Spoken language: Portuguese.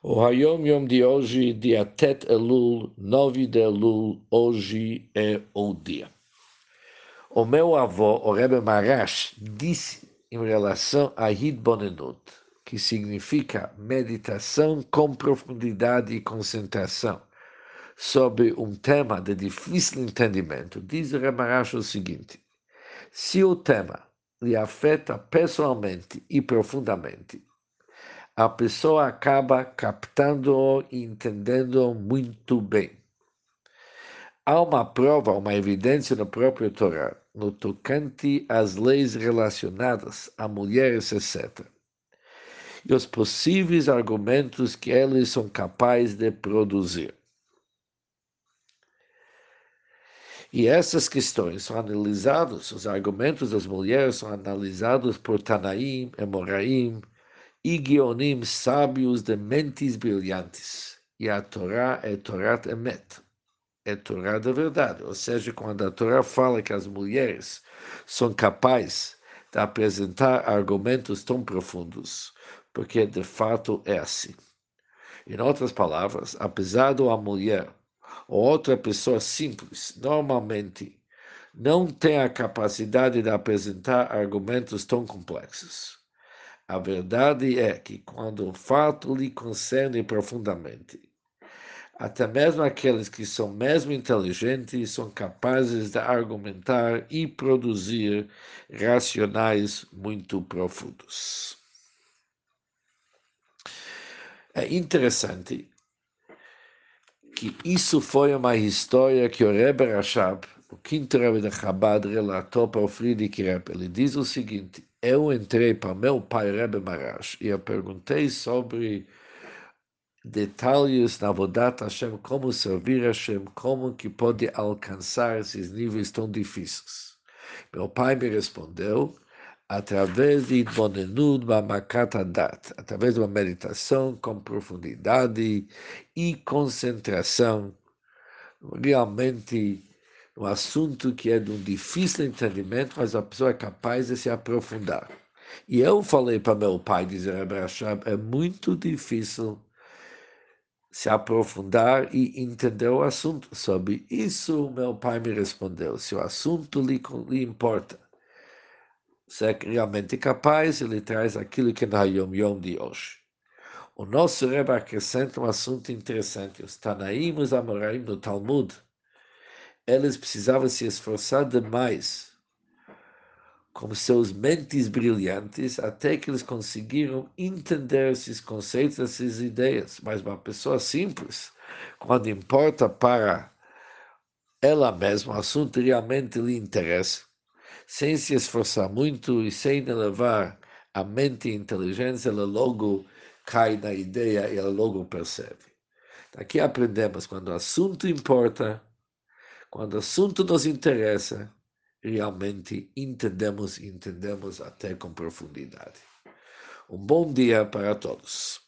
O Hayom Yom de hoje, dia Tet Elul, 9 de Elul, hoje é o dia. O meu avô, o Rebbe Marash, disse em relação a Hidbonenut, que significa meditação com profundidade e concentração, sobre um tema de difícil entendimento. Diz o Rebbe Marash o seguinte, se o tema lhe afeta pessoalmente e profundamente, a pessoa acaba captando-o e entendendo-o muito bem. Há uma prova, uma evidência no próprio Torá, no tocante às leis relacionadas a mulheres, etc. E os possíveis argumentos que eles são capazes de produzir. E essas questões são analisadas, os argumentos das mulheres são analisados por Tanaim, Emoraim, Guionim sábios de mentes brilhantes. E a Torá é Torá Emet, é Torá da verdade. Ou seja, quando a Torá fala que as mulheres são capazes de apresentar argumentos tão profundos, porque de fato é assim. Em outras palavras, apesar de uma mulher ou outra pessoa simples, normalmente não tem a capacidade de apresentar argumentos tão complexos. A verdade é que, quando o fato lhe concerne profundamente, até mesmo aqueles que são mesmo inteligentes são capazes de argumentar e produzir racionais muito profundos. É interessante que isso foi uma história que o Rebbe Rashab, o quinto Rebbe de Chabad, relatou para o Friedrich Rebbe. Ele diz o seguinte, eu entrei para meu pai Rebbe Marash e eu perguntei sobre detalhes na Vodat Hashem, como servir Hashem, como que pode alcançar esses níveis tão difíceis. Meu pai me respondeu através de Bonenud Mamakata Dat, através de uma meditação com profundidade e concentração, realmente um assunto que é de um difícil entendimento, mas a pessoa é capaz de se aprofundar. E eu falei para meu pai, diz Rebbe é muito difícil se aprofundar e entender o assunto. Sobre isso, meu pai me respondeu: se o assunto lhe, lhe importa, se é realmente capaz, ele traz aquilo que na Yom Yom de hoje. O nosso Rebbe acrescenta um assunto interessante. Os Tanaim, os Amoraim no Talmud, eles precisavam se esforçar demais com seus mentes brilhantes até que eles conseguiram entender esses conceitos, essas ideias. Mas uma pessoa simples, quando importa para ela mesma, o assunto realmente lhe interessa, sem se esforçar muito e sem elevar a mente e a inteligência, ela logo cai na ideia e ela logo percebe. Aqui aprendemos, quando o assunto importa, quando o assunto nos interessa, realmente entendemos e entendemos até com profundidade. Um bom dia para todos.